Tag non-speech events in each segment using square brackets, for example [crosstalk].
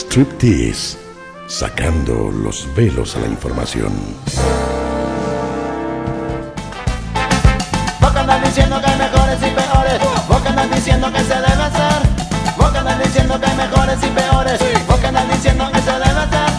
Striptease, sacando los velos a la información. Vos que andas diciendo que hay mejores y peores. Vos que andas diciendo que se debe hacer. Vos que andas diciendo que hay mejores y peores. Vos que andas diciendo que se debe hacer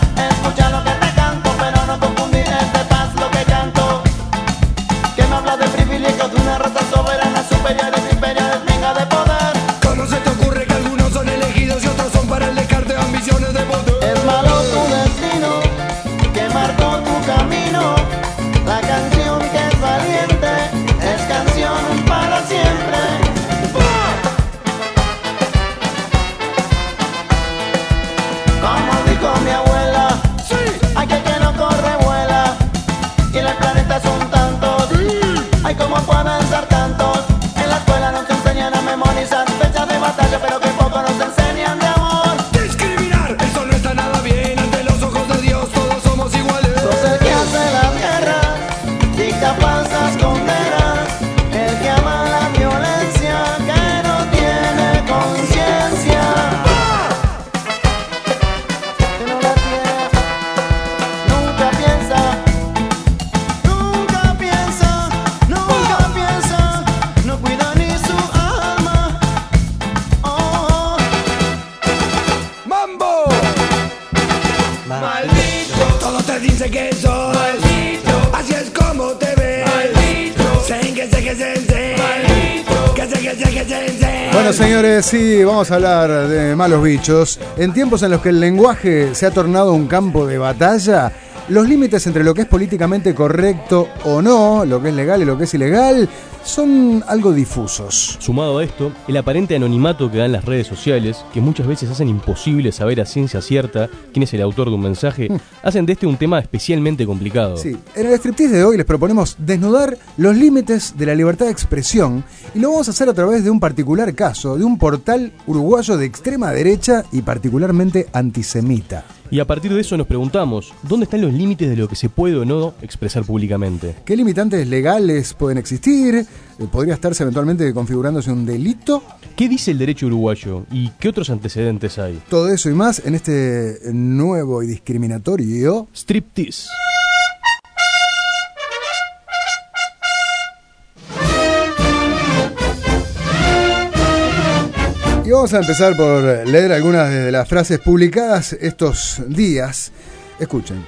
Sí, vamos a hablar de malos bichos. En tiempos en los que el lenguaje se ha tornado un campo de batalla, los límites entre lo que es políticamente correcto o no, lo que es legal y lo que es ilegal, son algo difusos. Sumado a esto, el aparente anonimato que dan las redes sociales, que muchas veces hacen imposible saber a ciencia cierta quién es el autor de un mensaje, hacen de este un tema especialmente complicado. Sí, en el striptease de hoy les proponemos desnudar los límites de la libertad de expresión y lo vamos a hacer a través de un particular caso, de un portal uruguayo de extrema derecha y particularmente antisemita. Y a partir de eso nos preguntamos, ¿dónde están los límites de lo que se puede o no expresar públicamente? ¿Qué limitantes legales pueden existir? Eh, ¿Podría estarse eventualmente configurándose un delito? ¿Qué dice el derecho uruguayo y qué otros antecedentes hay? Todo eso y más en este nuevo y discriminatorio Striptease. Vamos a empezar por leer algunas de las frases publicadas estos días. Escuchen.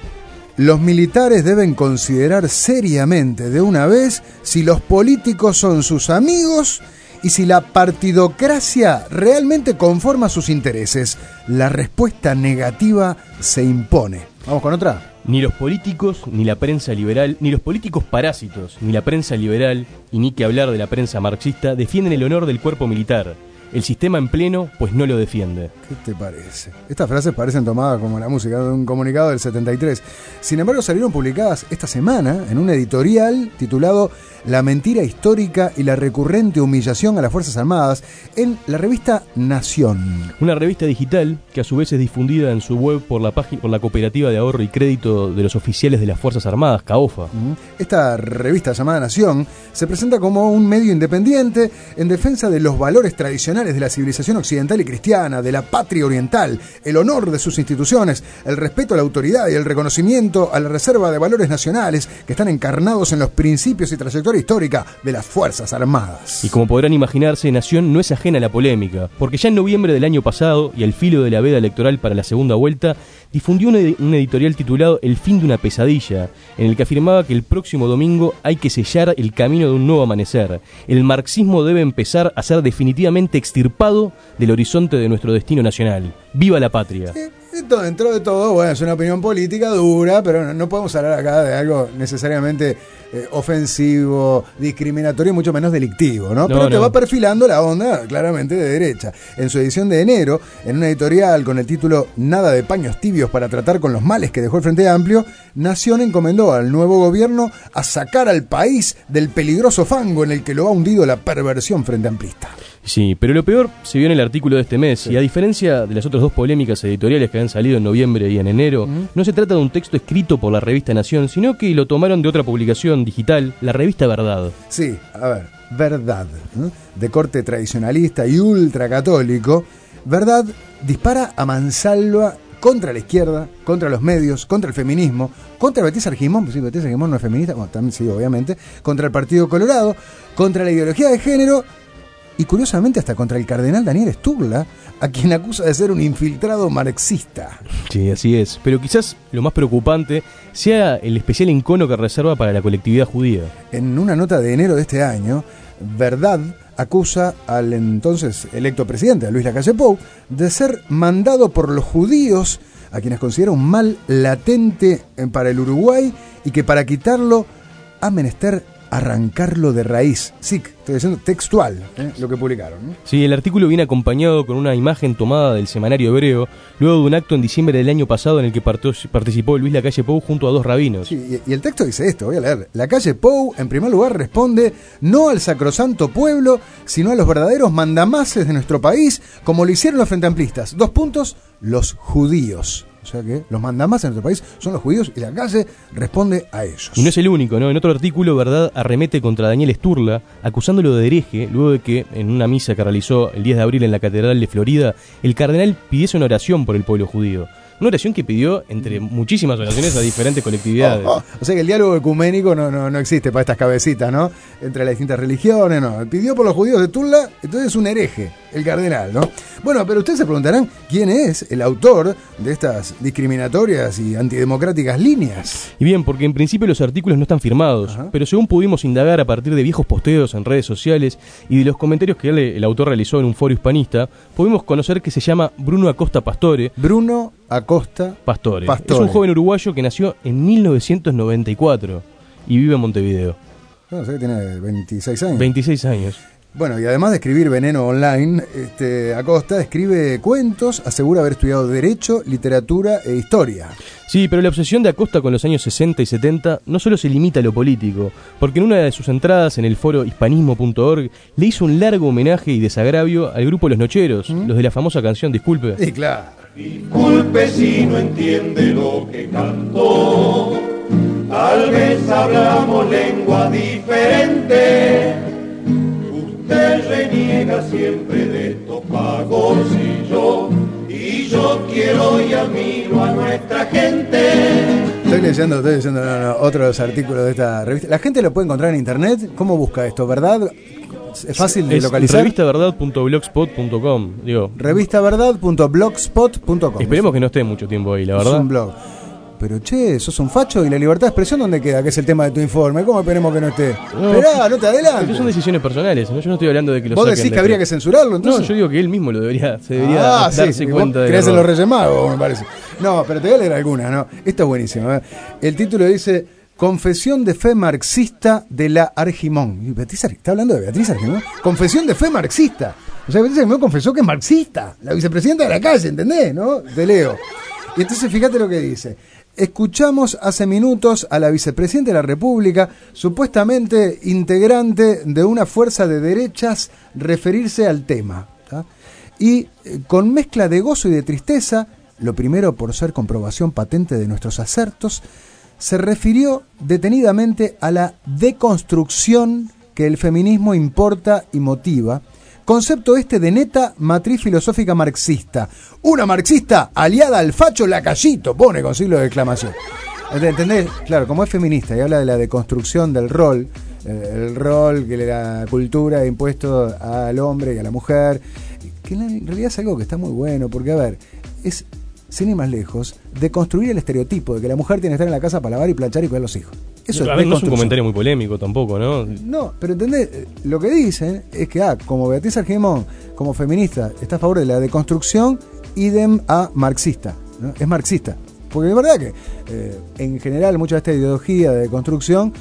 Los militares deben considerar seriamente de una vez si los políticos son sus amigos y si la partidocracia realmente conforma sus intereses. La respuesta negativa se impone. Vamos con otra. Ni los políticos, ni la prensa liberal, ni los políticos parásitos, ni la prensa liberal, y ni que hablar de la prensa marxista, defienden el honor del cuerpo militar. El sistema en pleno, pues no lo defiende. ¿Qué te parece? Estas frases parecen tomadas como la música de un comunicado del 73. Sin embargo, salieron publicadas esta semana en un editorial titulado La mentira histórica y la recurrente humillación a las Fuerzas Armadas en la revista Nación. Una revista digital que a su vez es difundida en su web por la, página, por la Cooperativa de Ahorro y Crédito de los Oficiales de las Fuerzas Armadas, CAOFA. Esta revista llamada Nación se presenta como un medio independiente en defensa de los valores tradicionales de la civilización occidental y cristiana, de la patria oriental, el honor de sus instituciones, el respeto a la autoridad y el reconocimiento a la reserva de valores nacionales que están encarnados en los principios y trayectoria histórica de las Fuerzas Armadas. Y como podrán imaginarse, Nación no es ajena a la polémica, porque ya en noviembre del año pasado, y al filo de la veda electoral para la segunda vuelta, difundió un, ed- un editorial titulado El fin de una pesadilla, en el que afirmaba que el próximo domingo hay que sellar el camino de un nuevo amanecer. El marxismo debe empezar a ser definitivamente extirpado del horizonte de nuestro destino nacional. ¡Viva la patria! Esto dentro de todo, bueno, es una opinión política dura, pero no, no podemos hablar acá de algo necesariamente eh, ofensivo, discriminatorio, mucho menos delictivo, ¿no? No, pero te no. va perfilando la onda claramente de derecha. En su edición de enero, en una editorial con el título Nada de paños tibios para tratar con los males que dejó el Frente Amplio, Nación encomendó al nuevo gobierno a sacar al país del peligroso fango en el que lo ha hundido la perversión frente amplista. Sí, pero lo peor se vio en el artículo de este mes, y a diferencia de las otras dos polémicas editoriales que han salido en noviembre y en enero, no se trata de un texto escrito por la revista Nación, sino que lo tomaron de otra publicación digital, la revista Verdad. Sí, a ver, verdad, de corte tradicionalista y ultracatólico, verdad dispara a mansalva contra la izquierda, contra los medios, contra el feminismo, contra Beatriz Argimón, pues sí, Beatriz Argimón no es feminista, bueno, también sí, obviamente, contra el Partido Colorado, contra la ideología de género y curiosamente hasta contra el cardenal Daniel Sturla, a quien acusa de ser un infiltrado marxista. Sí, así es. Pero quizás lo más preocupante sea el especial encono que reserva para la colectividad judía. En una nota de enero de este año, Verdad acusa al entonces electo presidente, a Luis Lacalle Pou, de ser mandado por los judíos, a quienes considera un mal latente para el Uruguay, y que para quitarlo ha menester arrancarlo de raíz. Sí, estoy diciendo textual ¿eh? lo que publicaron. Sí, el artículo viene acompañado con una imagen tomada del semanario hebreo, luego de un acto en diciembre del año pasado en el que participó Luis Lacalle Pou junto a dos rabinos. Sí, y, y el texto dice esto, voy a leer. La calle Pou, en primer lugar, responde no al sacrosanto pueblo, sino a los verdaderos mandamases de nuestro país, como lo hicieron los frentamplistas. Dos puntos, los judíos. O sea que los mandamases de nuestro país son los judíos y la calle responde a ellos. Y no es el único, ¿no? En otro artículo, Verdad arremete contra Daniel Sturla, acusándolo de hereje, luego de que, en una misa que realizó el 10 de abril en la Catedral de Florida, el cardenal pidiese una oración por el pueblo judío. Una oración que pidió entre muchísimas oraciones a diferentes colectividades. [laughs] Oh, oh. O sea que el diálogo ecuménico no, no, no existe para estas cabecitas, ¿no? Entre las distintas religiones, no. Pidió por los judíos de Tula, entonces es un hereje, el cardenal, ¿no? Bueno, pero ustedes se preguntarán quién es el autor de estas discriminatorias y antidemocráticas líneas. Y bien, porque en principio los artículos no están firmados, Ajá. pero según pudimos indagar a partir de viejos posteos en redes sociales y de los comentarios que él, el autor realizó en un foro hispanista, pudimos conocer que se llama Bruno Acosta Pastore, Bruno Acosta Pastore. Pastore. Es un joven uruguayo que nació en 1994 y vive en Montevideo. No sé que tiene 26 años. 26 años. Bueno, y además de escribir Veneno Online, este, Acosta escribe cuentos, asegura haber estudiado Derecho, Literatura e Historia. Sí, pero la obsesión de Acosta con los años 60 y 70 no solo se limita a lo político, porque en una de sus entradas en el foro hispanismo.org le hizo un largo homenaje y desagravio al grupo Los Nocheros, los de la famosa canción Disculpe. Y claro. Disculpe si no entiende lo que cantó. Tal vez hablamos lengua diferente. Usted reniega siempre de estos pagos y yo, y yo quiero y admiro a nuestra gente. Estoy leyendo, estoy leyendo no, no, otros artículos de esta revista. La gente lo puede encontrar en internet. ¿Cómo busca esto? ¿Verdad? Es fácil de Es localizar. revistaverdad.blogspot.com. Digo, Revistaverdad.blogspot.com. esperemos que no esté mucho tiempo ahí, la Es verdad. un blog. Pero che, sos un facho y la libertad de expresión, ¿dónde queda? Que es el tema de tu informe. ¿Cómo esperemos que no esté? No, Esperá, no te Pero son adelantes. decisiones personales, ¿no? yo no estoy hablando de que lo ¿Vos saquen decís de- que habría que censurarlo entonces? No, yo digo que él mismo lo debería, se debería ah, sí, darse vos cuenta de crees en los Reyes Magos, me parece. No, pero te voy a leer algunas, ¿no? Esta es buenísima. ¿eh? El título dice Confesión de fe marxista de la Argimón. Beatriz ¿Está hablando de Beatriz Argimón? Confesión de fe marxista. O sea, Beatriz Argimón confesó que es marxista. La vicepresidenta de la calle, ¿entendés? ¿No? Te leo. Y entonces fíjate lo que dice. Escuchamos hace minutos a la vicepresidenta de la República, supuestamente integrante de una fuerza de derechas, referirse al tema. Y eh, con mezcla de gozo y de tristeza, lo primero por ser comprobación patente de nuestros acertos, se refirió detenidamente a la deconstrucción que el feminismo importa y motiva, concepto este de neta matriz filosófica marxista. Una marxista aliada al facho lacayito, pone con siglo de exclamación. ¿Entendés? Claro, como es feminista y habla de la deconstrucción del rol, eh, el rol que la cultura ha impuesto al hombre y a la mujer, que en realidad es algo que está muy bueno, porque a ver, es, sin ir más lejos, de construir el estereotipo de que la mujer tiene que estar en la casa para lavar y planchar y cuidar a los hijos. Eso a ver, no es un comentario muy polémico tampoco, ¿no? No, pero entendés, lo que dicen es que, ah, como Beatriz Argimón, como feminista, está a favor de la deconstrucción, idem a marxista. ¿no? Es marxista. Porque es verdad que, eh, en general, mucha de esta ideología de deconstrucción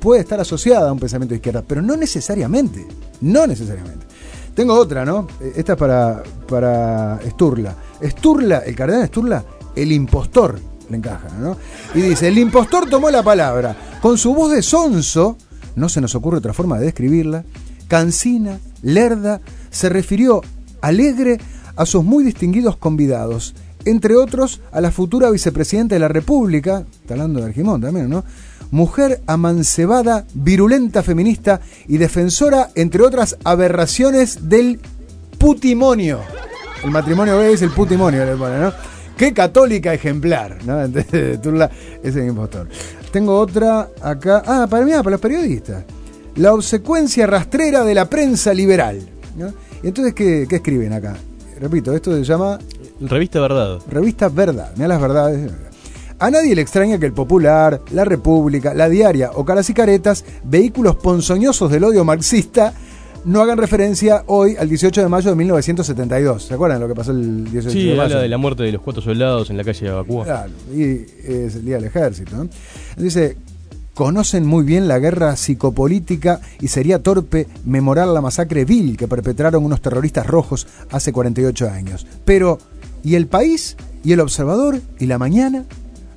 puede estar asociada a un pensamiento de izquierda, pero no necesariamente. No necesariamente. Tengo otra, ¿no? Eh, Esta es para, para Sturla. Sturla, el cardenal Sturla, el impostor, le encaja, ¿no? Y dice, el impostor tomó la palabra. Con su voz de sonso, no se nos ocurre otra forma de describirla, cansina, lerda, se refirió alegre a sus muy distinguidos convidados, entre otros a la futura vicepresidenta de la República, está hablando de Argimón también, ¿no? Mujer amancebada, virulenta feminista y defensora, entre otras aberraciones, del putimonio. El matrimonio gay es el putimonio, le pone, ¿no? qué católica ejemplar, ¿no? [laughs] Entonces, Turla es el impostor. Tengo otra acá. Ah, para mí, para los periodistas. La obsecuencia rastrera de la prensa liberal. ¿no? Y entonces, ¿qué, qué escriben acá? Repito, esto se llama Revista Verdad. Revista Verdad. Mira las verdades. A nadie le extraña que el Popular, La República, La Diaria o Caras y Caretas, vehículos ponzoñosos del odio marxista, no hagan referencia hoy al 18 de mayo de 1972. ¿Se acuerdan lo que pasó el 18 Sí, de mayo? habla de la muerte de los cuatro soldados en la calle de Abacúa. Claro, y es el Día del Ejército. ¿no? Dice, conocen muy bien la guerra psicopolítica y sería torpe memorar la masacre vil que perpetraron unos terroristas rojos hace 48 años. Pero, ¿y el país? ¿Y el observador? ¿Y la mañana?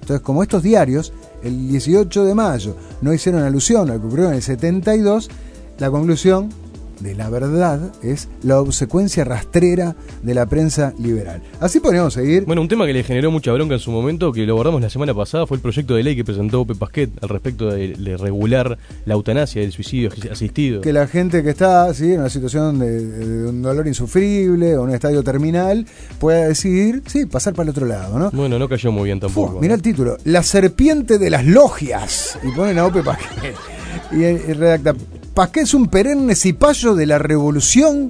Entonces, como estos diarios, el 18 de mayo no hicieron alusión a lo que ocurrió en el 72, la conclusión de la verdad es la obsecuencia rastrera de la prensa liberal. Así podríamos seguir. Bueno, un tema que le generó mucha bronca en su momento, que lo abordamos la semana pasada, fue el proyecto de ley que presentó Ope Pasquet al respecto de, de regular la eutanasia y el suicidio asistido. que la gente que está ¿sí? en una situación de, de un dolor insufrible o en un estadio terminal pueda decidir, sí, pasar para el otro lado, ¿no? Bueno, no cayó muy bien tampoco. Mirá el título, La serpiente de las logias. Y ponen a Ope Pasquet. [laughs] Y, y redacta, Pasquet es un perenne cipayo de la revolución,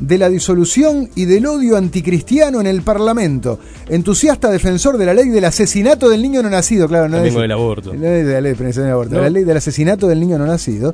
de la disolución y del odio anticristiano en el Parlamento. Entusiasta defensor de la ley del asesinato del niño no nacido, claro, no También es- con el aborto. ley de la ley del aborto, No. la ley del asesinato del niño no nacido,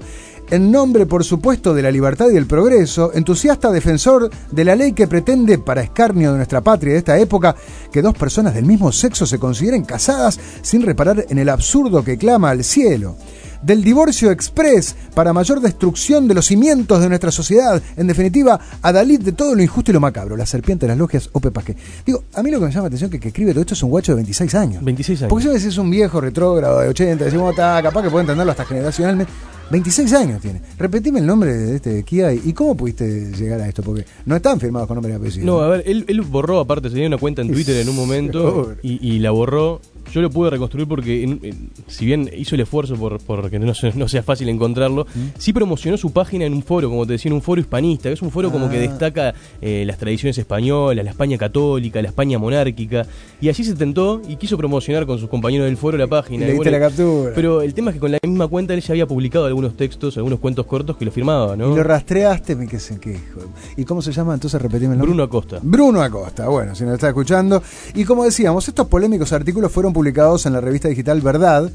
en nombre, por supuesto, de la libertad y el progreso, entusiasta defensor de la ley que pretende, para escarnio de nuestra patria de esta época, que dos personas del mismo sexo se consideren casadas sin reparar en el absurdo que clama al cielo. Del divorcio express para mayor destrucción de los cimientos de nuestra sociedad. En definitiva, adalid de todo lo injusto y lo macabro. La serpiente de las logias, Ope Pasquet. Digo, a mí lo que me llama la atención es que, que escribe todo esto es un guacho de 26 años. 26 años. Porque a veces es un viejo retrógrado de 80, decimos, está, capaz que puede entenderlo hasta generacionalmente. 26 años tiene. Repetime el nombre de este Kia y, cómo pudiste llegar a esto, porque no están firmados con nombre y apellido. No, a ver, él, él borró, aparte, tenía una cuenta en Twitter en un momento y, y la borró. Yo lo pude reconstruir porque, en- en- si bien hizo el esfuerzo por, por que no, no sea fácil encontrarlo, ¿Mm? sí promocionó su página en un foro, como te decía, en un foro hispanista, que es un foro como que Ah. destaca eh, las tradiciones españolas, la España católica, la España monárquica, y allí se tentó y quiso promocionar con sus compañeros del foro la página. Y le la captura. Pero el tema es que con la misma cuenta él ya había publicado algunos textos, algunos cuentos cortos que lo firmaba, ¿no? Y lo rastreaste, me que se que hijo de- ¿Y cómo se llama? Entonces repetime el nombre. Bruno Acosta. Bruno Acosta, bueno, si nos está escuchando. Y como decíamos, estos polémicos artículos fueron publicados en la revista digital Verdad,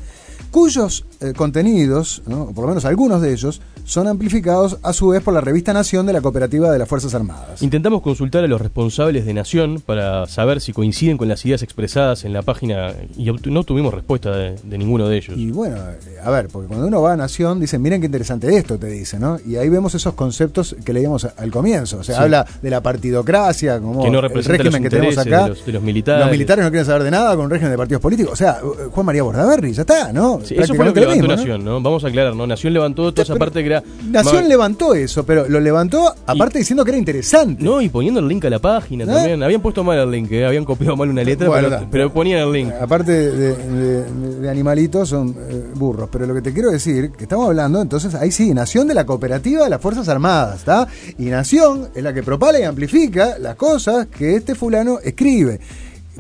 cuyos eh, contenidos, ¿no? o por lo menos algunos de ellos, son amplificados a su vez por la revista Nación de la Cooperativa de las Fuerzas Armadas. Intentamos consultar a los responsables de Nación para saber si coinciden con las ideas expresadas en la página y no tuvimos respuesta de, de ninguno de ellos. Y bueno, eh, a ver, porque cuando uno va a Nación, dicen, miren qué interesante esto, te dice, ¿no? Y ahí vemos esos conceptos que leíamos al comienzo. O sea, Sí. habla de la partidocracia, como Que no el representa régimen que tenemos acá. de los- de los militares. Los militares no quieren saber de nada con un régimen de partidos políticos. O sea, Juan María Bordaberry, ya está, ¿no? Sí, eso fue lo que levantó. Nación, ¿no? Vamos a aclarar, ¿no? Nación levantó toda esa Pero parte que era... Nación levantó eso, pero lo levantó aparte diciendo que era interesante. No, y poniendo el link a la página ¿Eh? también. Habían puesto mal el link, ¿eh? habían copiado mal una letra, Bueno, pero, ponían el link. Aparte de, de- de animalitos, son eh, burros. Pero lo que te quiero decir, que estamos hablando, entonces, ahí sí, Nación de la Cooperativa de las Fuerzas Armadas, ¿está? Y Nación es la que propala y amplifica las cosas que este fulano escribe.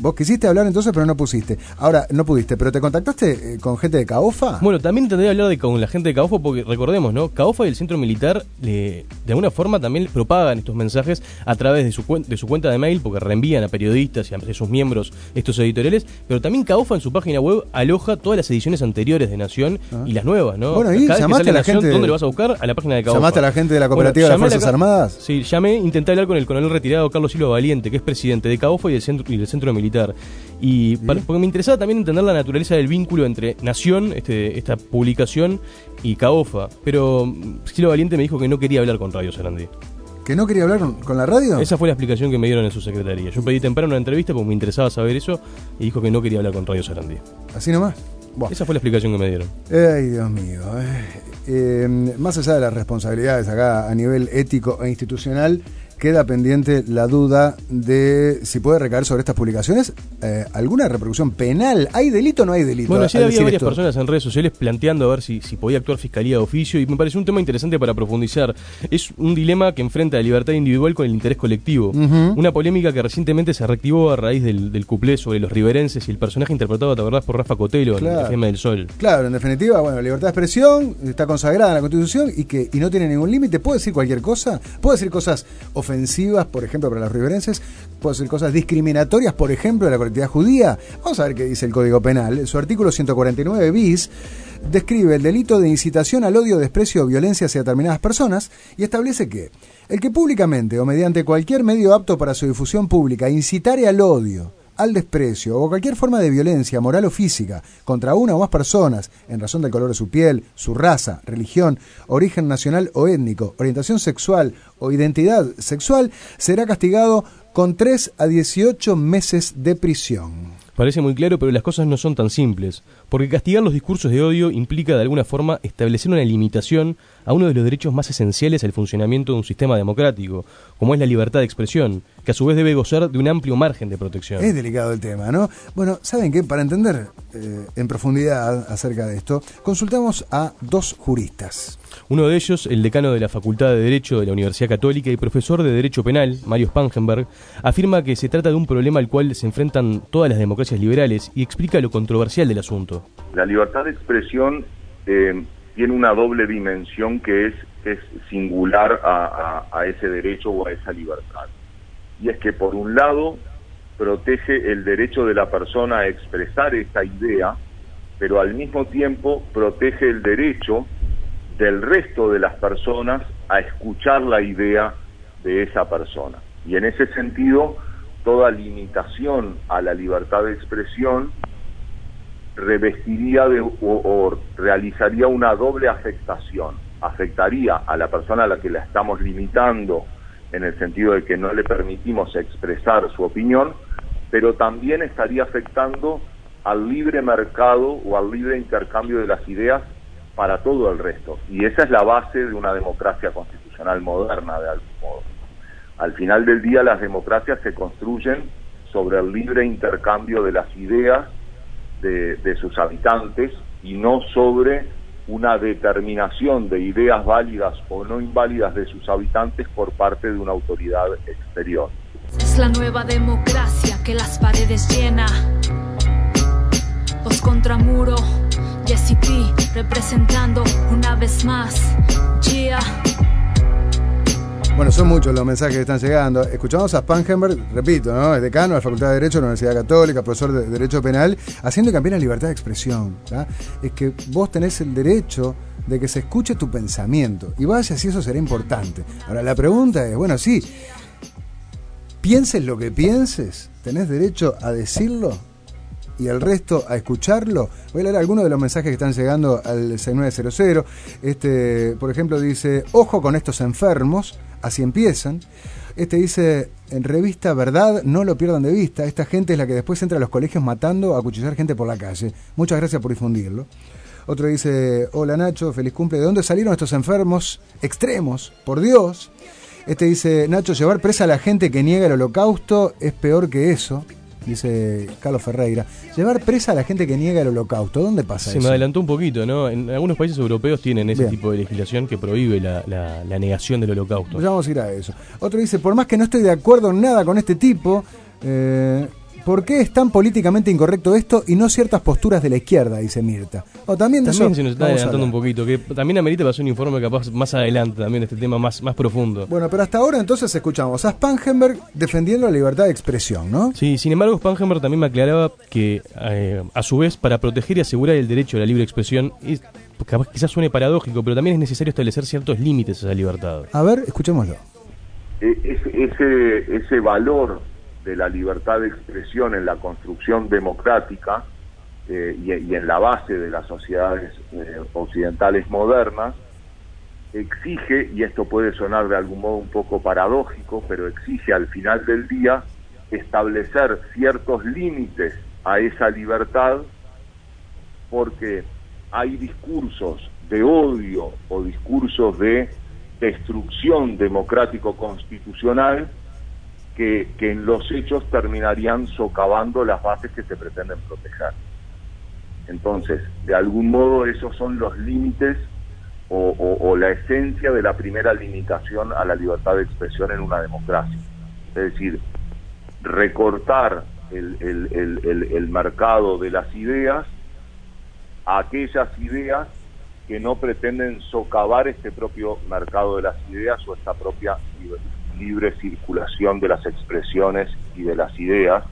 Vos quisiste hablar entonces, pero no pusiste. Ahora, no pudiste, pero te contactaste eh, con gente de CAOFA. Bueno, también tendría hablar de, con la gente de CAOFA porque recordemos, ¿no? CAOFA y el centro militar de alguna forma también propagan estos mensajes a través de su, cuen- de su cuenta de mail porque reenvían a periodistas y a sus miembros estos editoriales, pero también CAOFA en su página web aloja todas las ediciones anteriores de Nación y las nuevas, ¿no? Ah. Bueno, y Cada llamaste a la Nación, gente de- ¿Dónde lo vas a buscar? A la página de CAOFA. ¿Llamaste a la gente de la Cooperativa de las la Fuerzas Armadas? Sí, llamé, intenté hablar con el coronel retirado Carlos Silva Valiente, que es presidente de CAOFA y del centro, y del centro militar. Y para- porque me interesaba también entender la naturaleza del vínculo entre Nación, este, esta publicación, y CAOFA. Pero mm, Silva Valiente me dijo que no quería hablar con Radio Sarandí. ¿Que no quería hablar con, la radio? Esa fue la explicación que me dieron en su secretaría. Yo pedí temprano una entrevista porque me interesaba saber eso y dijo que no quería hablar con Radio Sarandí. Así nomás. Buah. Esa fue la explicación que me dieron. Ay, Dios mío. eh. Eh, más allá de las responsabilidades acá a nivel ético e institucional, queda pendiente la duda de si puede recaer sobre estas publicaciones eh, alguna repercusión penal. ¿Hay delito o no hay delito? Bueno, ayer había varias esto? personas en redes sociales planteando a ver si, si podía actuar Fiscalía de oficio y me pareció un tema interesante para profundizar. Es un dilema que enfrenta la libertad individual con el interés colectivo. Una polémica que recientemente se reactivó a raíz del, del cuplé sobre los riverenses y el personaje interpretado, ¿te acordás? Por Rafa Cotelo en. La Gema del Sol. Claro, en definitiva, bueno, libertad de expresión está consagrada en la Constitución y que y no tiene ningún límite. Puede decir cualquier cosa. Puede decir cosas ofensivas, por ejemplo, para los riverenses. Puede decir cosas discriminatorias, por ejemplo, de la colectividad judía. Vamos a ver qué dice el Código Penal. Su artículo 149 bis describe el delito de incitación al odio, desprecio o violencia hacia determinadas personas y establece que el que públicamente o mediante cualquier medio apto para su difusión pública incitare al odio, al desprecio o cualquier forma de violencia moral o física contra una o más personas en razón del color de su piel, su raza, religión, origen nacional o étnico, orientación sexual o identidad sexual, será castigado con 3 a 18 meses de prisión. Parece muy claro, pero las cosas no son tan simples, porque castigar los discursos de odio implica de alguna forma establecer una limitación a uno de los derechos más esenciales al funcionamiento de un sistema democrático, como es la libertad de expresión, que a su vez debe gozar de un amplio margen de protección. Es delicado el tema, ¿no? Bueno, ¿saben qué? Para entender eh, en profundidad acerca de esto, consultamos a dos juristas. Uno de ellos, el decano de la Facultad de Derecho de la Universidad Católica y profesor de Derecho Penal, Mario Spangenberg, afirma que se trata de un problema al cual se enfrentan todas las democracias liberales y explica lo controversial del asunto. La libertad de expresión eh, tiene una doble dimensión que es, es singular a, ese derecho o a esa libertad. Y es que por un lado protege el derecho de la persona a expresar esa idea, pero al mismo tiempo protege el derecho del resto de las personas a escuchar la idea de esa persona. Y en ese sentido, toda limitación a la libertad de expresión revestiría de, o, o realizaría una doble afectación. Afectaría a la persona a la que la estamos limitando en el sentido de que no le permitimos expresar su opinión, pero también estaría afectando al libre mercado o al libre intercambio de las ideas para todo el resto. Y esa es la base de una democracia constitucional moderna, de algún modo. Al final del día las democracias se construyen sobre el libre intercambio de las ideas de, de sus habitantes y no sobre una determinación de ideas válidas o no inválidas de sus habitantes por parte de una autoridad exterior. Es la nueva democracia que las paredes llena. Voz contra muro, Jesse P representando una vez más. Yeah. Bueno, son muchos los mensajes que están llegando. Escuchamos a Spangenberg, repito, ¿no? Es decano de la Facultad de Derecho de la Universidad Católica, profesor de Derecho Penal, haciendo cambiar la libertad de expresión. Es que vos tenés el derecho de que se escuche tu pensamiento. Y vaya si eso será importante. Ahora, la pregunta es, bueno, sí, pienses lo que pienses, tenés derecho a decirlo y el resto a escucharlo. Voy a leer algunos de los mensajes que están llegando al 6900. Este, por ejemplo, dice, ojo con estos enfermos, así empiezan. Este dice, en revista Verdad, no lo pierdan de vista, esta gente es la que después entra a los colegios matando a cuchillar gente por la calle. Muchas gracias por difundirlo. Otro dice, hola Nacho, feliz cumple. ¿De dónde salieron estos enfermos extremos? Por Dios. Este dice, Nacho, llevar presa a la gente que niega el holocausto es peor que eso. Dice Carlos Ferreira. Llevar presa a la gente que niega el holocausto. ¿Dónde pasa Se eso? me adelantó un poquito, ¿no? En algunos países europeos tienen ese Bien. tipo de legislación que prohíbe la, la- la negación del holocausto. Pues ya vamos a ir a eso. Otro dice, por más que no estoy de acuerdo en nada con este tipo, eh, ¿por qué es tan políticamente incorrecto esto y no ciertas posturas de la izquierda? Dice Mirta. O también de También eso se nos está adelantando un poquito, que también amerita para hacer un informe capaz más adelante también de este tema más, más profundo. Bueno, pero hasta ahora entonces escuchamos a Spangenberg defendiendo la libertad de expresión, ¿no? Sí, sin embargo, Spangenberg también me aclaraba que, eh, a su vez, para proteger y asegurar el derecho a la libre expresión, es, capaz quizás suene paradójico, pero también es necesario establecer ciertos límites a esa libertad. A ver, escuchémoslo. E- ese, ese valor de la libertad de expresión en la construcción democrática eh, y, y en la base de las sociedades eh, occidentales modernas exige, y esto puede sonar de algún modo un poco paradójico, pero exige al final del día establecer ciertos límites a esa libertad porque hay discursos de odio o discursos de destrucción democrático-constitucional que, en los hechos terminarían socavando las bases que se pretenden proteger. Entonces, de algún modo esos son los límites o, la esencia de la primera limitación a la libertad de expresión en una democracia. Es decir, recortar el, mercado de las ideas a aquellas ideas que no pretenden socavar este propio mercado de las ideas o esta propia libre, circulación de las expresiones y de las ideas.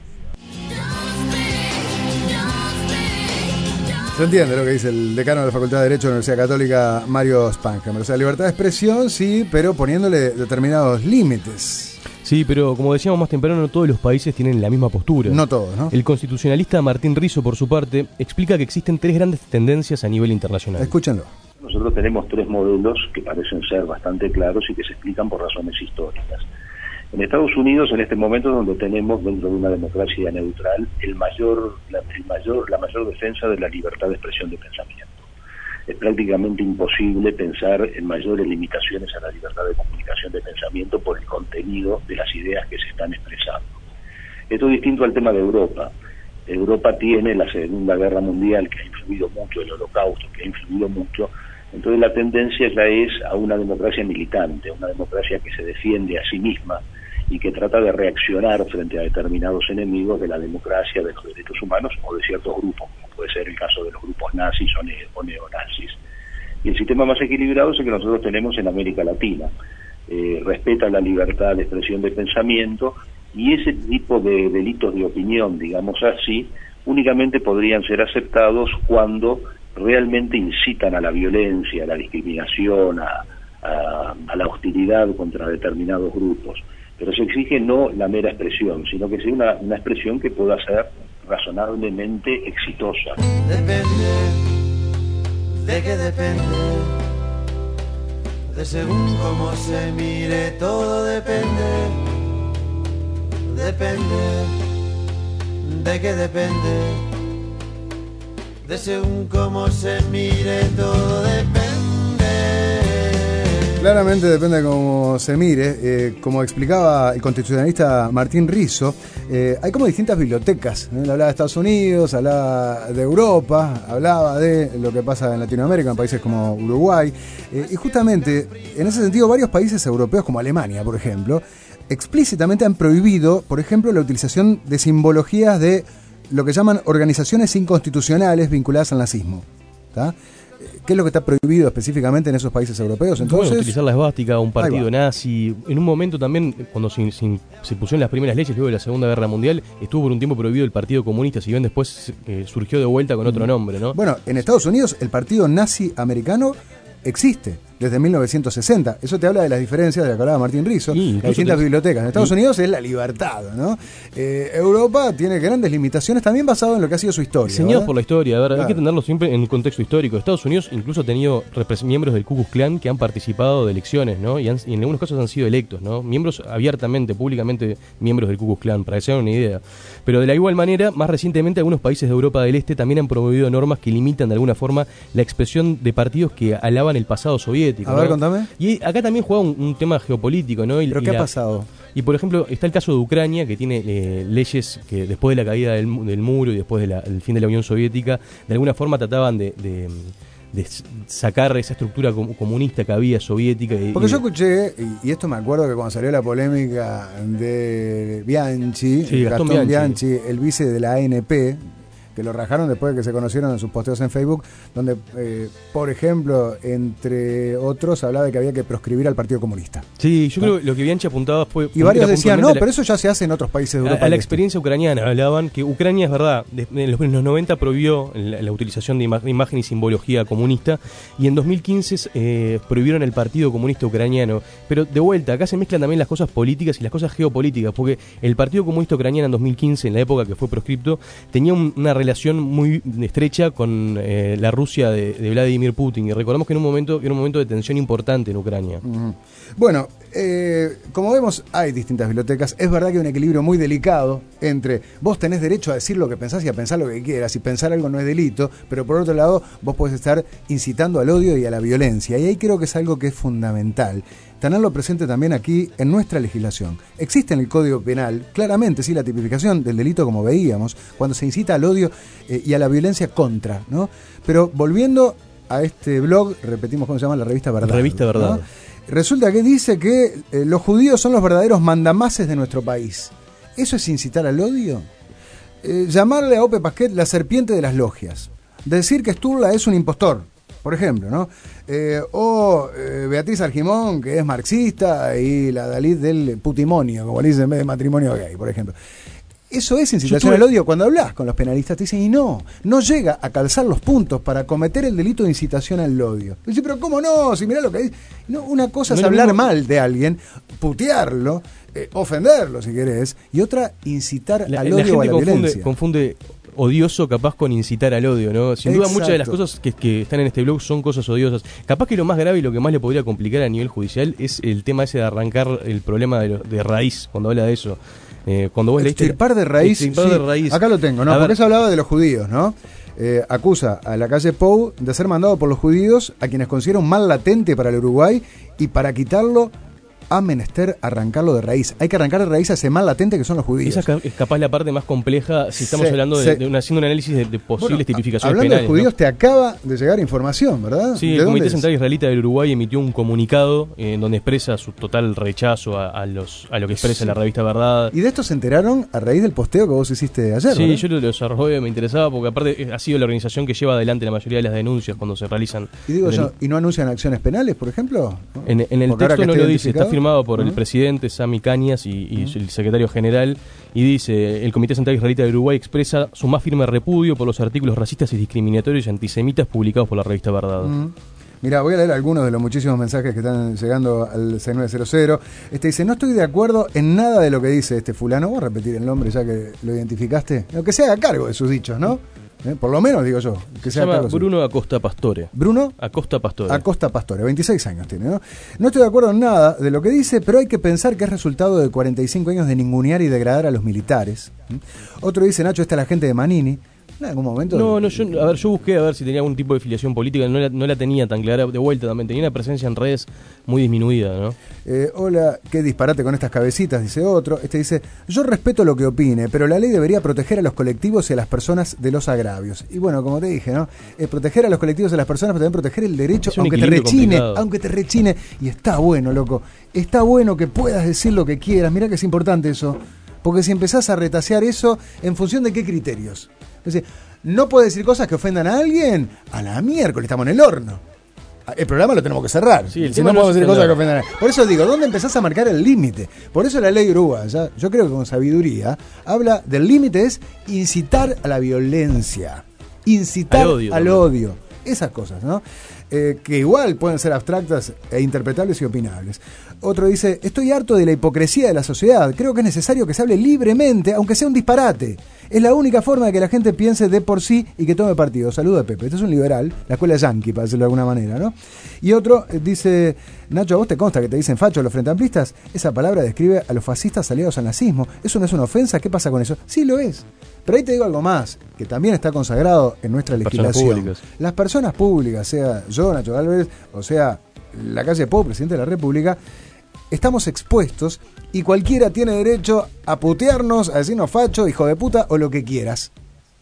Se entiende lo que dice el decano de la Facultad de Derecho de la Universidad Católica, Mario Spankheimer. O sea, libertad de expresión, sí, pero poniéndole determinados límites. Sí, pero como decíamos más temprano, no todos los países tienen la misma postura. No todos, ¿no? El constitucionalista Martín Rizzo, por su parte, explica que existen tres grandes tendencias a nivel internacional. Escúchenlo. Nosotros tenemos tres modelos que parecen ser bastante claros y que se explican por razones históricas. En Estados Unidos, en este momento, donde tenemos dentro de una democracia neutral el mayor, la, el mayor, la mayor defensa de la libertad de expresión de pensamiento. Es prácticamente imposible pensar en mayores limitaciones a la libertad de comunicación de pensamiento por el contenido de las ideas que se están expresando. Esto es distinto al tema de Europa. Europa tiene la Segunda Guerra Mundial que ha influido mucho, el Holocausto que ha influido mucho, entonces la tendencia ya es a una democracia militante, una democracia que se defiende a sí misma y que trata de reaccionar frente a determinados enemigos de la democracia, de los derechos humanos o de ciertos grupos, como puede ser el caso de los grupos nazis o, ne- o neonazis. Y el sistema más equilibrado es el que nosotros tenemos en América Latina. Eh, respeta la libertad de expresión de pensamiento y ese tipo de delitos de opinión, digamos así, únicamente podrían ser aceptados cuando realmente incitan a la violencia, a la discriminación, a, la hostilidad contra determinados grupos. Pero se exige no la mera expresión, sino que sea una, expresión que pueda ser razonablemente exitosa. Depende, de qué depende, de según cómo se mire, todo depende, depende, de qué depende, de según cómo se mire, todo depende. Claramente depende de cómo se mire. Eh, como explicaba el constitucionalista Martín Rizzo, eh, hay como distintas bibliotecas. ¿eh? Hablaba de Estados Unidos, hablaba de Europa, hablaba de lo que pasa en Latinoamérica, en países como Uruguay. Y justamente, en ese sentido, varios países europeos, como Alemania, por ejemplo, explícitamente han prohibido, por ejemplo, la utilización de simbologías de lo que llaman organizaciones inconstitucionales vinculadas al nazismo. ¿tá? ¿Qué es lo que está prohibido específicamente en esos países europeos? Bueno, Entonces, utilizar la esvástica, un partido nazi. En un momento también, cuando se, se- se pusieron las primeras leyes luego de la Segunda Guerra Mundial, estuvo por un tiempo prohibido el Partido Comunista, si bien después eh, surgió de vuelta con otro nombre, ¿no? Bueno, en Estados Unidos el partido nazi americano existe desde 1960. Eso te habla de las diferencias de la que hablaba Martín Rizzo, Sí, las distintas bibliotecas. En Estados Sí. Unidos es la libertad, ¿no? Eh, Europa tiene grandes limitaciones también basado en lo que ha sido su historia. Diseñados por la historia, a ver, hay que tenerlo siempre en un contexto histórico. Estados Unidos incluso ha tenido miembros del Ku Klux Klan que han participado de elecciones, ¿no? Y, han- y en algunos casos han sido electos, ¿no? Miembros abiertamente, públicamente, miembros del Ku Klux Klan, para que se hagan una idea. Pero de la igual manera, más recientemente, algunos países de Europa del Este también han promovido normas que limitan de alguna forma la expresión de partidos que alaban el pasado soviético. A ver, ¿no? contame. Y acá también juega un, un tema geopolítico, ¿no? Y- ¿Pero y qué ha pasado? y por ejemplo, está el caso de Ucrania, que tiene eh, leyes que después de la caída del, mu- del muro y después del fin de la Unión Soviética, de alguna forma trataban de, de- de s- sacar esa estructura com- comunista que había soviética. y- Porque yo escuché, y, y esto me acuerdo que cuando salió la polémica de Bianchi, Sí, Gastón Bianchi. Bianchi. el vice de la ANP, que lo rajaron después de que se conocieron en sus posteos en Facebook, donde, eh, por ejemplo, entre otros, hablaba de que había que proscribir al Partido Comunista. Sí, yo creo que lo que Bianchi apuntaba fue... Y varios decían, no, la- pero eso ya se hace en otros países de Europa. a la Este". experiencia ucraniana hablaban que Ucrania es verdad, en los, en los 90 prohibió la, la utilización de ima- imagen y simbología comunista y en 2015 eh, prohibieron el Partido Comunista Ucraniano. Pero de vuelta, acá se mezclan también las cosas políticas y las cosas geopolíticas, porque el Partido Comunista Ucraniano en 2015, en la época que fue proscripto, tenía un- una relación muy estrecha con eh, la Rusia de, Vladimir Putin y recordamos que en un momento, era un momento de tensión importante en Ucrania. Bueno, eh, como vemos, hay distintas bibliotecas. Es verdad que hay un equilibrio muy delicado entre vos tenés derecho a decir lo que pensás y a pensar lo que quieras. Y pensar algo no es delito, pero por otro lado, vos podés estar incitando al odio y a la violencia. Y ahí creo que es algo que es fundamental. Tenerlo presente también aquí en nuestra legislación. Existe en el Código Penal, claramente, sí, la tipificación del delito, como veíamos, cuando se incita al odio eh, y a la violencia contra, ¿no? Pero volviendo a este blog, repetimos cómo se llama la revista Verdad. Revista Verdad. ¿no? Resulta que dice que eh, los judíos son los verdaderos mandamases de nuestro país. ¿Eso es incitar al odio? Eh, llamarle a Ope Pasquet la serpiente de las logias. Decir que Sturla es un impostor, por ejemplo, ¿no? Eh, o Beatriz Argimón, que es marxista, y la Dalit del putimonio, como le dicen en vez de matrimonio gay, por ejemplo. Eso es incitación al odio. Cuando hablas con los penalistas te dicen, y no, no llega a calzar los puntos para cometer el delito de incitación al odio. Dice, pero ¿cómo no? Si mirá lo que dice. No, una cosa No es hablar mismo- mal de alguien, putearlo, eh, ofenderlo si querés, y otra incitar La, al la odio o a la confunde, violencia. confunde odioso capaz con incitar al odio, ¿no? Sin duda muchas de las cosas que, que están en este blog son cosas odiosas. Capaz que lo más grave y lo que más le podría complicar a nivel judicial es el tema ese de arrancar el problema de, lo- de raíz, cuando habla de eso. Eh, cuando vos leíste... Extirpar de raíz. Extirpar sí, de raíz. Acá lo tengo, ¿no? A Porque eso hablaba de los judíos, ¿no? Eh, acusa a la calle Pou de ser mandado por los judíos a quienes considera un mal latente para el Uruguay y para quitarlo ha menester arrancarlo de raíz. Hay que arrancar de raíz a ese mal latente que son los judíos. Esa es ca- es capaz la parte más compleja si estamos hablando de, sí. de una, haciendo un análisis de, de Bueno, posibles a- tipificaciones Hablando penales. de ¿no? judíos, te acaba de llegar información, ¿verdad? Sí, ¿De el Comité? Central Israelita del Uruguay emitió un comunicado eh, en donde expresa su total rechazo a, a los, a lo que expresa Sí. la revista Verdad. Y de esto se enteraron a raíz del posteo que vos hiciste ayer. Sí, ¿verdad? yo lo desarrollé, me interesaba porque aparte eh, ha sido la organización que lleva adelante la mayoría de las denuncias cuando se realizan. Y digo yo, ¿y no anuncian acciones penales, por ejemplo? En, en el Porque texto no lo dice, está. Firmado por el presidente Sami Cañas y, y el secretario general, y dice, el Comité Central Israelita de Uruguay expresa su más firme repudio por los artículos racistas y discriminatorios y antisemitas publicados por la revista Verdad. Mm. Mira, voy a leer algunos de los muchísimos mensajes que están llegando al 6900. Este dice, no estoy de acuerdo en nada de lo que dice este fulano. Voy a repetir el nombre ya que lo identificaste. No, que se haga cargo de sus dichos, ¿no? Eh, Por lo menos, digo yo. Que Se se llama Bruno Acosta Pastore. Bruno Acosta Pastore. Acosta Pastore, 26 años tiene, ¿no? No estoy de acuerdo en nada de lo que dice, pero hay que pensar que es resultado de 45 años de ningunear y degradar a los militares. Otro dice, Nacho, esta es la gente de Manini. En algún momento... No, no, yo, a ver, yo busqué a ver si tenía algún tipo de filiación política, no la, no la tenía tan clara, de vuelta también, tenía una presencia en redes muy disminuida, ¿no? Eh, hola, qué disparate con estas cabecitas, dice otro. Este dice, yo respeto lo que opine, pero la ley debería proteger a los colectivos y a las personas de los agravios. Y bueno, como te dije, ¿no? Eh, proteger a los colectivos y a las personas, pero también proteger el derecho, aunque te rechine, complicado. aunque te rechine. Y está bueno, loco. Está bueno que puedas decir lo que quieras. Mira que es importante eso. Porque si empezás a retasear eso, ¿en función de qué criterios? Es decir, no puedes decir cosas que ofendan a alguien. A la miércoles, estamos en el horno. El programa lo tenemos que cerrar. Sí, si no podemos decir cosas que ofendan a Por eso digo, ¿dónde empezás a marcar el límite? Por eso la ley uruguaya, yo creo que con sabiduría, habla del límite es incitar a la violencia. Incitar Al al odio. Esas cosas, ¿no? Eh, que igual pueden ser abstractas e interpretables y opinables. Otro dice, estoy harto de la hipocresía de la sociedad. Creo que es necesario que se hable libremente, aunque sea un disparate. Es la única forma de que la gente piense de por sí y que tome partido. Saludo a Pepe. Este es un liberal, la escuela yankee, para decirlo de alguna manera, ¿no? Y otro eh, dice, Nacho, ¿a vos te consta que te dicen facho los frentamplistas? Esa palabra describe a los fascistas aliados al nazismo. ¿Eso no es una ofensa? ¿Qué pasa con eso? Sí lo es. Pero ahí te digo algo más, que también está consagrado en nuestra Personas legislación. públicas. Las personas públicas, sea yo, Nacho Galvez, o sea la calle Pou, presidente de la República, estamos expuestos y cualquiera tiene derecho a putearnos, a decirnos facho, hijo de puta o lo que quieras.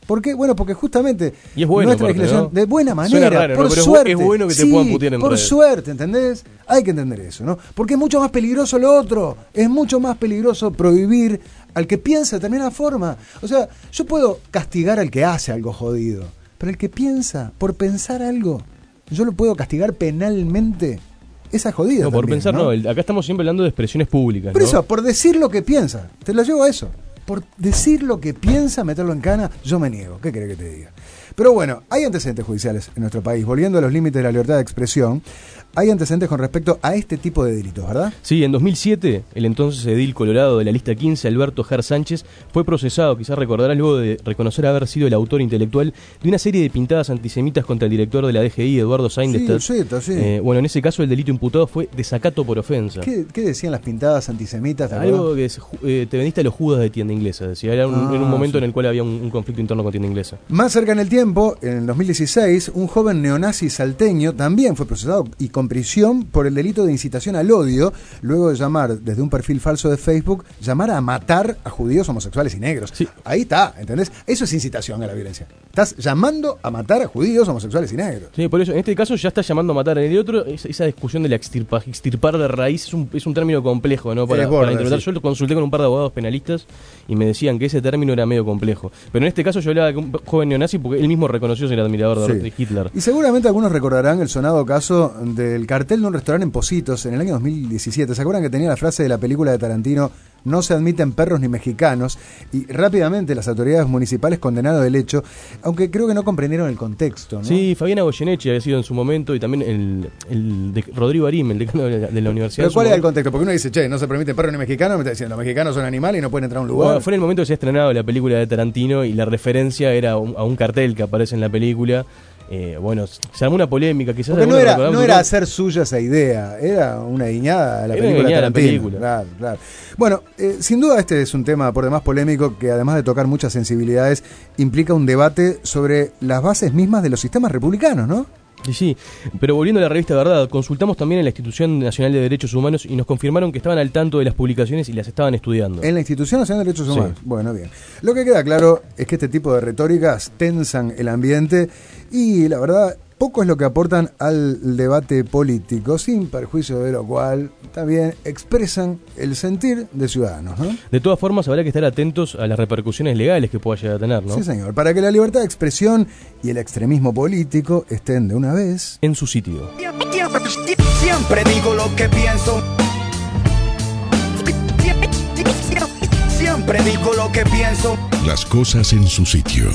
¿Por qué? Bueno, porque justamente Y es bueno, nuestra legislación, ¿no? de buena manera, raro, ¿no? por bu- suerte. es bueno que te Sí, puedan putear en Por redes. suerte, ¿entendés? Hay que entender eso, ¿no? Porque es mucho más peligroso lo otro. Es mucho más peligroso prohibir al que piensa de determinada forma. O sea, yo puedo castigar al que hace algo jodido, pero el que piensa por pensar algo, yo lo puedo castigar penalmente. Esa es jodida. No, por también, pensar, no. acá estamos siempre hablando de expresiones públicas. Por ¿no? eso, por decir lo que piensa. Te lo llevo a eso. Por decir lo que piensa, meterlo en cana, yo me niego. ¿Qué querés que te diga? Pero bueno, hay antecedentes judiciales en nuestro país. Volviendo a los límites de la libertad de expresión, hay antecedentes con respecto a este tipo de delitos, ¿verdad? Sí, en 2007, el entonces edil colorado de la lista 15, Alberto Ger Sánchez, fue procesado, quizás recordarás, luego de reconocer haber sido el autor intelectual de una serie de pintadas antisemitas contra el director de la DGI, Eduardo Saindested. Sí, sí, sí. Eh, bueno, en ese caso el delito imputado fue desacato por ofensa. ¿Qué, qué decían las pintadas antisemitas? ¿te Algo que es, eh, te vendiste a los judas de tienda inglesa, decía. Era un, Ah, en un momento sí. en el cual había un, un conflicto interno con tienda inglesa. Más cerca en el tiempo, en el 2016, un joven neonazi salteño también fue procesado y con prisión por el delito de incitación al odio, luego de llamar desde un perfil falso de Facebook, llamar a matar a judíos, homosexuales y negros. Sí. Ahí está, ¿entendés? Eso es incitación a la violencia. Estás llamando a matar a judíos, homosexuales y negros. Sí, por eso, en este caso ya está llamando a matar. En el otro, es- esa discusión de la extirpa- extirpar de raíz es un, es un término complejo, ¿no? Para, interpretar. sí. Yo lo consulté con un par de abogados penalistas y me decían que ese término era medio complejo. Pero en este caso yo hablaba de un joven neonazi porque él mismo reconoció ser admirador de- Sí. de Hitler. Y seguramente algunos recordarán el sonado caso del cartel de un restaurante en Positos en el año 2017. ¿Se acuerdan que tenía la frase de la película de Tarantino, no se admiten perros ni mexicanos? Y rápidamente las autoridades municipales condenaron el hecho, aunque creo que no comprendieron el contexto. ¿no? Sí, Fabiana Goyeneche había sido en su momento y también el, el de Rodrigo Arim, el decano de la, de la universidad. Pero ¿cuál era el contexto? Porque uno dice, che, no se permiten perros ni mexicanos, me está diciendo, los mexicanos son animales y no pueden entrar a un lugar. Bueno, fue en el momento que se ha estrenado la película de Tarantino y la referencia era a un cartel que aparece en la película. Eh, bueno, se armó una polémica, quizás. Porque no era, no era hacer suya esa idea, era una guiñada a la Era película. una guiñada la película. Claro, claro. Bueno, eh, sin duda este es un tema por demás polémico que además de tocar muchas sensibilidades, implica un debate sobre las bases mismas de los sistemas republicanos, ¿no? Sí, sí, pero volviendo a la revista Verdad, consultamos también en la Institución Nacional de Derechos Humanos y nos confirmaron que estaban al tanto de las publicaciones y las estaban estudiando. En la Institución Nacional de Derechos Sí. Humanos. Bueno, bien. Lo que queda claro es que este tipo de retóricas tensan el ambiente y la verdad poco es lo que aportan al debate político, sin perjuicio de lo cual también expresan el sentir de ciudadanos, ¿no? De todas formas, habrá que estar atentos a las repercusiones legales que pueda llegar a tener, ¿no? Sí, señor. Para que la libertad de expresión y el extremismo político estén de una vez. En su sitio. Siempre digo lo que pienso. Siempre digo lo que pienso. Las cosas en su sitio.